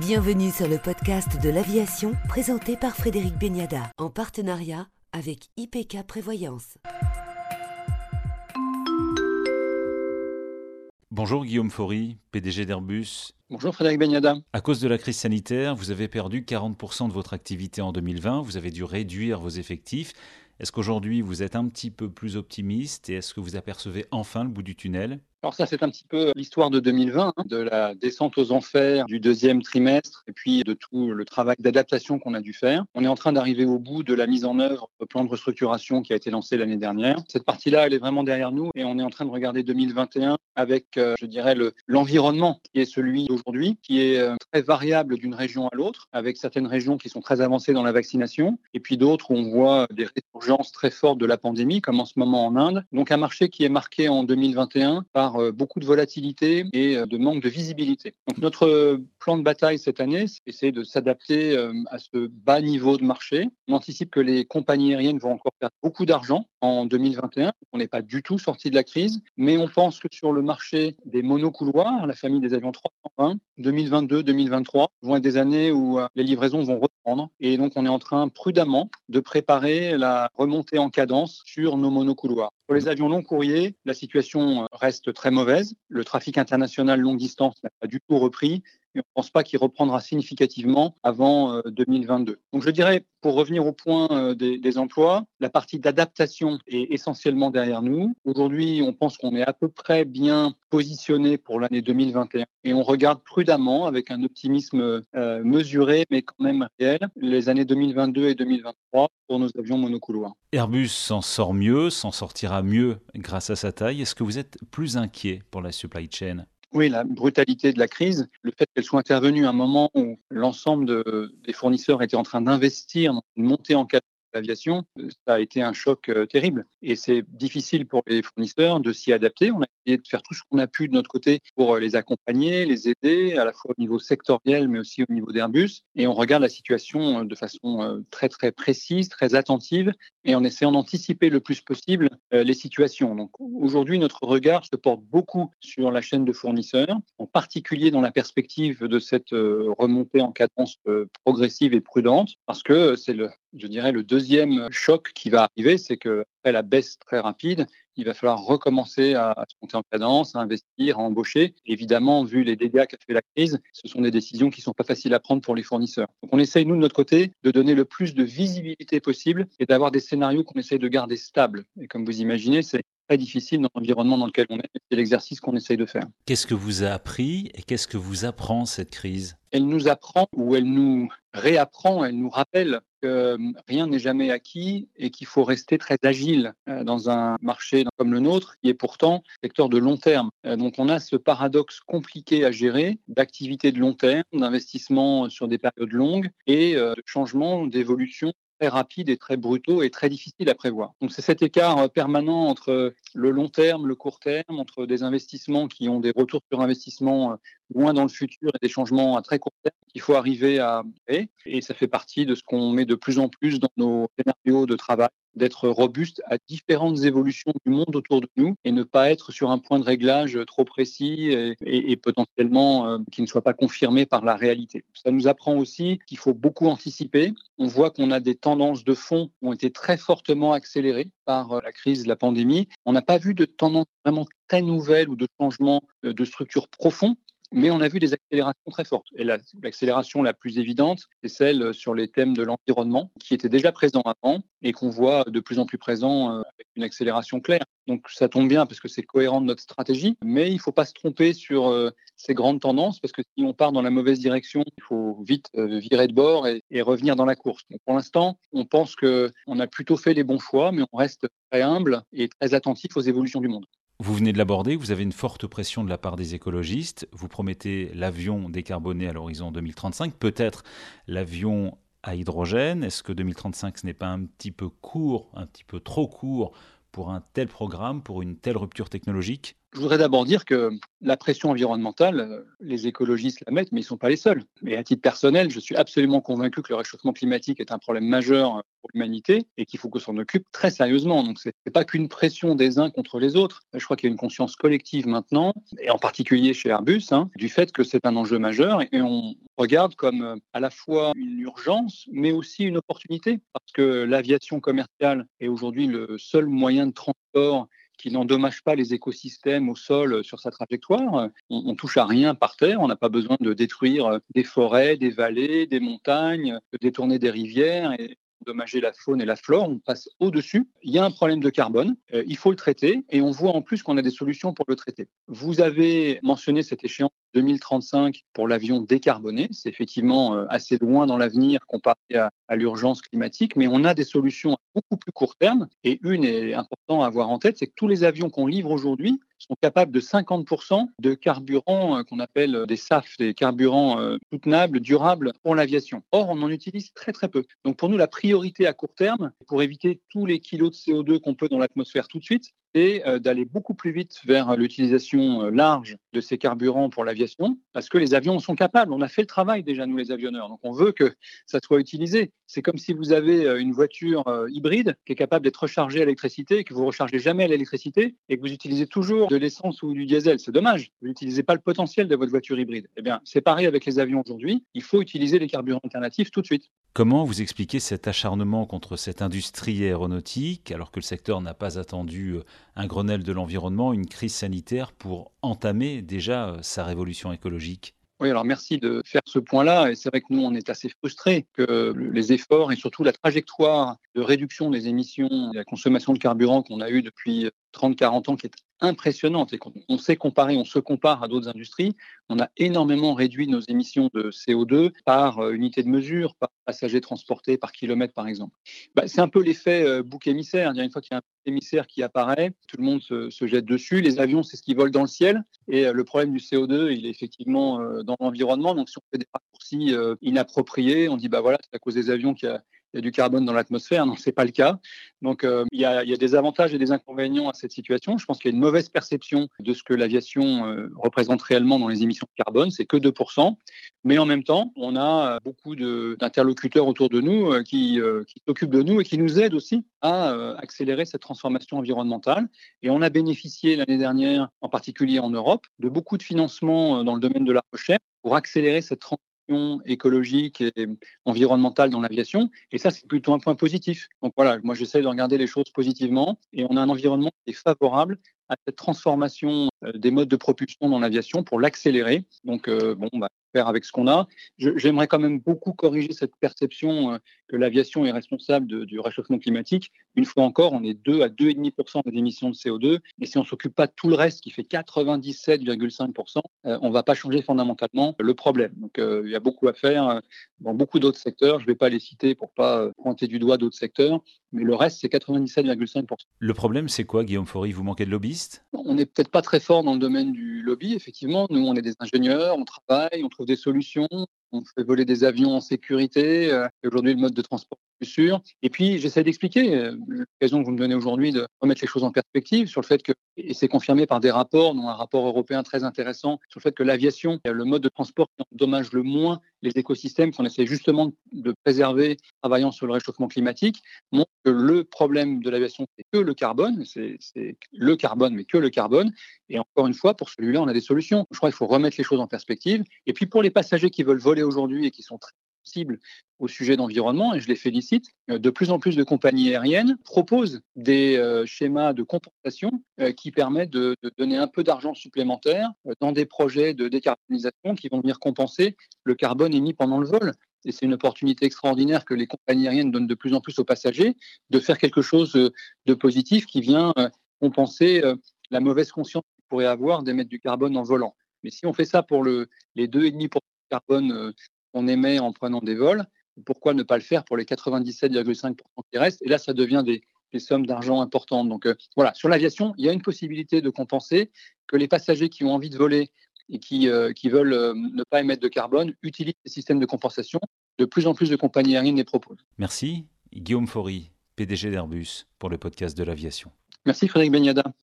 Bienvenue sur le podcast de l'aviation présenté par Frédéric Beniada en partenariat avec IPK Prévoyance. Bonjour Guillaume Faury, PDG d'Airbus. Bonjour Frédéric Beniada. À cause de la crise sanitaire, vous avez perdu 40% de votre activité en 2020, vous avez dû réduire vos effectifs. Est-ce qu'aujourd'hui vous êtes un petit peu plus optimiste et est-ce que vous apercevez enfin le bout du tunnel? Alors ça, c'est un petit peu l'histoire de 2020, hein, de la descente aux enfers du deuxième trimestre et puis de tout le travail d'adaptation qu'on a dû faire. On est en train d'arriver au bout de la mise en œuvre du plan de restructuration qui a été lancé l'année dernière. Cette partie-là, elle est vraiment derrière nous et on est en train de regarder 2021 avec, euh, je dirais, l'environnement qui est celui d'aujourd'hui, qui est euh, très variable d'une région à l'autre, avec certaines régions qui sont très avancées dans la vaccination et puis d'autres où on voit des résurgences très fortes de la pandémie, comme en ce moment en Inde. Donc un marché qui est marqué en 2021 par euh, beaucoup de volatilité et euh, de manque de visibilité. Donc notre plan de bataille cette année, c'est de s'adapter euh, à ce bas niveau de marché. On anticipe que les compagnies aériennes vont encore perdre beaucoup d'argent en 2021. On n'est pas du tout sorti de la crise, mais on pense que sur le marché des monocouloirs, la famille des avions 320, 2022-2023 vont être des années où les livraisons vont reprendre. Et donc, on est en train prudemment de préparer la remontée en cadence sur nos monocouloirs. Pour les avions long courriers, la situation reste très mauvaise. Le trafic international longue distance n'a pas du tout repris on ne pense pas qu'il reprendra significativement avant 2022. Euh, Donc je dirais, pour revenir au point euh, des, emplois, la partie d'adaptation est essentiellement derrière nous. Aujourd'hui, on pense qu'on est à peu près bien positionné pour l'année 2021 et on regarde prudemment, avec un optimisme euh, mesuré mais quand même réel, les années 2022 et 2023 pour nos avions monocouloirs. Airbus s'en sort mieux, s'en sortira mieux grâce à sa taille. Est-ce que vous êtes plus inquiet pour la supply chain? Oui, la brutalité de la crise, le fait qu'elle soit intervenue à un moment où l'ensemble des fournisseurs étaient en train d'investir dans une montée en l'aviation, ça a été un choc euh, terrible. Et c'est difficile pour les fournisseurs de s'y adapter. On a essayé de faire tout ce qu'on a pu de notre côté pour euh, les accompagner, les aider, à la fois au niveau sectoriel, mais aussi au niveau d'Airbus. Et on regarde la situation euh, de façon très, très précise, très attentive, et en essayant d'anticiper le plus possible les situations. Donc aujourd'hui, notre regard se porte beaucoup sur la chaîne de fournisseurs, en particulier dans la perspective de cette remontée en cadence progressive et prudente, parce que c'est le, je dirais, le deuxième choc qui va arriver, c'est que après la baisse très rapide, il va falloir recommencer à, se monter en cadence, à investir, à embaucher. Évidemment, vu les dégâts qu'a fait la crise, ce sont des décisions qui ne sont pas faciles à prendre pour les fournisseurs. Donc on essaye, nous, de notre côté, de donner le plus de visibilité possible et d'avoir des scénarios qu'on essaye de garder stables. Et comme vous imaginez, c'est très difficile dans l'environnement dans lequel on est. C'est l'exercice qu'on essaye de faire. Qu'est-ce que vous a appris et qu'est-ce que vous apprend cette crise? Elle nous apprend ou elle nous réapprend, elle nous rappelle euh, rien n'est jamais acquis et qu'il faut rester très agile euh, dans un marché comme le nôtre, qui est pourtant secteur de long terme. Euh, donc on a ce paradoxe compliqué à gérer d'activité de long terme, d'investissement sur des périodes longues et de changement, d'évolution très rapides et très brutaux et très difficiles à prévoir. Donc c'est cet écart permanent entre le long terme, le court terme, entre des investissements qui ont des retours sur investissement loin dans le futur et des changements à très court terme qu'il faut arriver à et ça fait partie de ce qu'on met de plus en plus dans nos scénarios de travail d'être robuste à différentes évolutions du monde autour de nous et ne pas être sur un point de réglage trop précis et, potentiellement euh, qui ne soit pas confirmé par la réalité. Ça nous apprend aussi qu'il faut beaucoup anticiper. On voit qu'on a des tendances de fond qui ont été très fortement accélérées par euh, la crise la pandémie. On n'a pas vu de tendance vraiment très nouvelle ou de changement euh, de structure profond mais on a vu des accélérations très fortes. Et l'accélération la, plus évidente, c'est celle sur les thèmes de l'environnement, qui était déjà présent avant et qu'on voit de plus en plus présent euh, avec une accélération claire. Donc ça tombe bien parce que c'est cohérent de notre stratégie, mais il ne faut pas se tromper sur euh, ces grandes tendances parce que si on part dans la mauvaise direction, il faut vite euh, virer de bord et, revenir dans la course. Pour l'instant, on pense qu'on a plutôt fait les bons choix, mais on reste très humble et très attentif aux évolutions du monde. Vous venez de l'aborder, vous avez une forte pression de la part des écologistes. Vous promettez l'avion décarboné à l'horizon 2035, peut-être l'avion à hydrogène. Est-ce que 2035, ce n'est pas un petit peu court, un petit peu trop court pour un tel programme, pour une telle rupture technologique? Je voudrais d'abord dire que la pression environnementale, les écologistes la mettent, mais ils ne sont pas les seuls. Et à titre personnel, je suis absolument convaincu que le réchauffement climatique est un problème majeur et qu'il faut qu'on s'en occupe très sérieusement. Donc, ce n'est pas qu'une pression des uns contre les autres. Je crois qu'il y a une conscience collective maintenant, et en particulier chez Airbus, hein, du fait que c'est un enjeu majeur et on regarde comme euh, à la fois une urgence, mais aussi une opportunité, parce que l'aviation commerciale est aujourd'hui le seul moyen de transport qui n'endommage pas les écosystèmes au sol euh, sur sa trajectoire. On, on touche à rien par terre, on n'a pas besoin de détruire euh, des forêts, des vallées, des montagnes, de détourner des rivières. Endommager la faune et la flore, on passe au-dessus. Il y a un problème de carbone, euh, il faut le traiter et on voit en plus qu'on a des solutions pour le traiter. Vous avez mentionné cette échéance 2035 pour l'avion décarboné. C'est effectivement euh, assez loin dans l'avenir comparé à, à l'urgence climatique, mais on a des solutions beaucoup plus court terme. Et une est importante à avoir en tête, c'est que tous les avions qu'on livre aujourd'hui sont capables de 50% de carburant euh, qu'on appelle euh, des SAF, des carburants euh, soutenables, durables pour l'aviation. Or, on en utilise très très peu. Donc pour nous, la priorité à court terme, pour éviter tous les kilos de CO2 qu'on peut dans l'atmosphère tout de suite, c'est d'aller beaucoup plus vite vers l'utilisation large de ces carburants pour l'aviation, parce que les avions sont capables. On a fait le travail déjà, nous les avionneurs. Donc on veut que ça soit utilisé. C'est comme si vous avez une voiture hybride qui est capable d'être rechargée à l'électricité, que vous ne rechargez jamais à l'électricité et que vous utilisez toujours de l'essence ou du diesel. C'est dommage. Vous n'utilisez pas le potentiel de votre voiture hybride. Eh bien, c'est pareil avec les avions aujourd'hui. Il faut utiliser les carburants alternatifs tout de suite. Comment vous expliquez cet acharnement contre cette industrie aéronautique alors que le secteur n'a pas attendu euh, un Grenelle de l'environnement, une crise sanitaire pour entamer déjà euh, sa révolution écologique oui, alors merci de faire ce point-là. Et c'est vrai que nous, on est assez frustrés que les efforts et surtout la trajectoire de réduction des émissions et de la consommation de carburant qu'on a eu depuis 30-40 ans, qui est impressionnante et qu'on sait comparer, on se compare à d'autres industries, on a énormément réduit nos émissions de CO2 par euh, unité de mesure, par passager transporté, par kilomètre par exemple. Bah, c'est un peu l'effet euh, bouc émissaire. Une fois qu'il y a un émissaire qui apparaît, tout le monde se, se jette dessus. Les avions, c'est ce qui vole dans le ciel. Et euh, le problème du CO2, il est effectivement dans l'environnement. Donc si on fait des raccourcis inappropriés, on dit bah voilà, c'est à cause des avions qu'il y a il y a du carbone dans l'atmosphère. Non, ce n'est pas le cas. Donc, euh, il, y a, des avantages et des inconvénients à cette situation. Je pense qu'il y a une mauvaise perception de ce que l'aviation euh, représente réellement dans les émissions de carbone. C'est que 2%. Mais en même temps, on a beaucoup d'interlocuteurs autour de nous euh, qui s'occupent de nous et qui nous aident aussi à accélérer cette transformation environnementale. Et on a bénéficié l'année dernière, en particulier en Europe, de beaucoup de financements dans le domaine de la recherche pour accélérer cette transformation écologique et environnementale dans l'aviation. Et ça, c'est plutôt un point positif. Donc voilà, moi j'essaie de regarder les choses positivement et on a un environnement qui est favorable à cette transformation euh, des modes de propulsion dans l'aviation pour l'accélérer. Donc euh, bon, bah, faire avec ce qu'on a. J'aimerais quand même beaucoup corriger cette perception euh, que l'aviation est responsable du réchauffement climatique. Une fois encore, on est 2 à 2,5% des émissions de CO2. Et si on ne s'occupe pas de tout le reste, qui fait 97,5%, euh, on ne va pas changer fondamentalement le problème. Donc euh, il y a beaucoup à faire dans beaucoup d'autres secteurs. Je ne vais pas les citer pour ne pas pointer du doigt d'autres secteurs. Mais le reste, c'est 97,5%. Le problème, c'est quoi, Guillaume Faury? Vous manquez de lobbyistes? On n'est peut-être pas très fort dans le domaine du lobby, effectivement. Nous, on est des ingénieurs, on travaille, on trouve des solutions, on fait voler des avions en sécurité. Euh, aujourd'hui, le mode de transport est plus sûr. Et puis, j'essaie d'expliquer, euh, l'occasion que vous me donnez aujourd'hui de remettre les choses en perspective sur le fait que, et c'est confirmé par des rapports, dont un rapport européen très intéressant, sur le fait que l'aviation est le mode de transport qui endommage le moins les écosystèmes qu'on essaie justement de préserver travaillant sur le réchauffement climatique, montre que le problème de l'aviation, c'est que le carbone, c'est le carbone, mais que le carbone. Et encore une fois, pour celui-là, on a des solutions. Je crois qu'il faut remettre les choses en perspective. Et puis pour les passagers qui veulent voler aujourd'hui et qui sont très sensibles au sujet d'environnement, et je les félicite, euh, de plus en plus de compagnies aériennes proposent des euh, schémas de compensation euh, qui permettent de, donner un peu d'argent supplémentaire dans des projets de décarbonisation qui vont venir compenser le carbone émis pendant le vol. Et c'est une opportunité extraordinaire que les compagnies aériennes donnent de plus en plus aux passagers de faire quelque chose de positif qui vient compenser la mauvaise conscience qu'ils pourraient avoir d'émettre du carbone en volant. Mais si on fait ça pour le, les 2,5% de carbone qu'on émet en prenant des vols, pourquoi ne pas le faire pour les 97,5% qui restent? Et là, ça devient des, des sommes d'argent importantes. Donc voilà, sur l'aviation, il y a une possibilité de compenser que les passagers qui ont envie de voler et qui, euh, qui veulent euh, ne pas émettre de carbone utilisent ces systèmes de compensation. De plus en plus de compagnies aériennes les proposent. Merci. Guillaume Faury, PDG d'Airbus, pour le podcast de l'aviation. Merci Frédéric Beniada.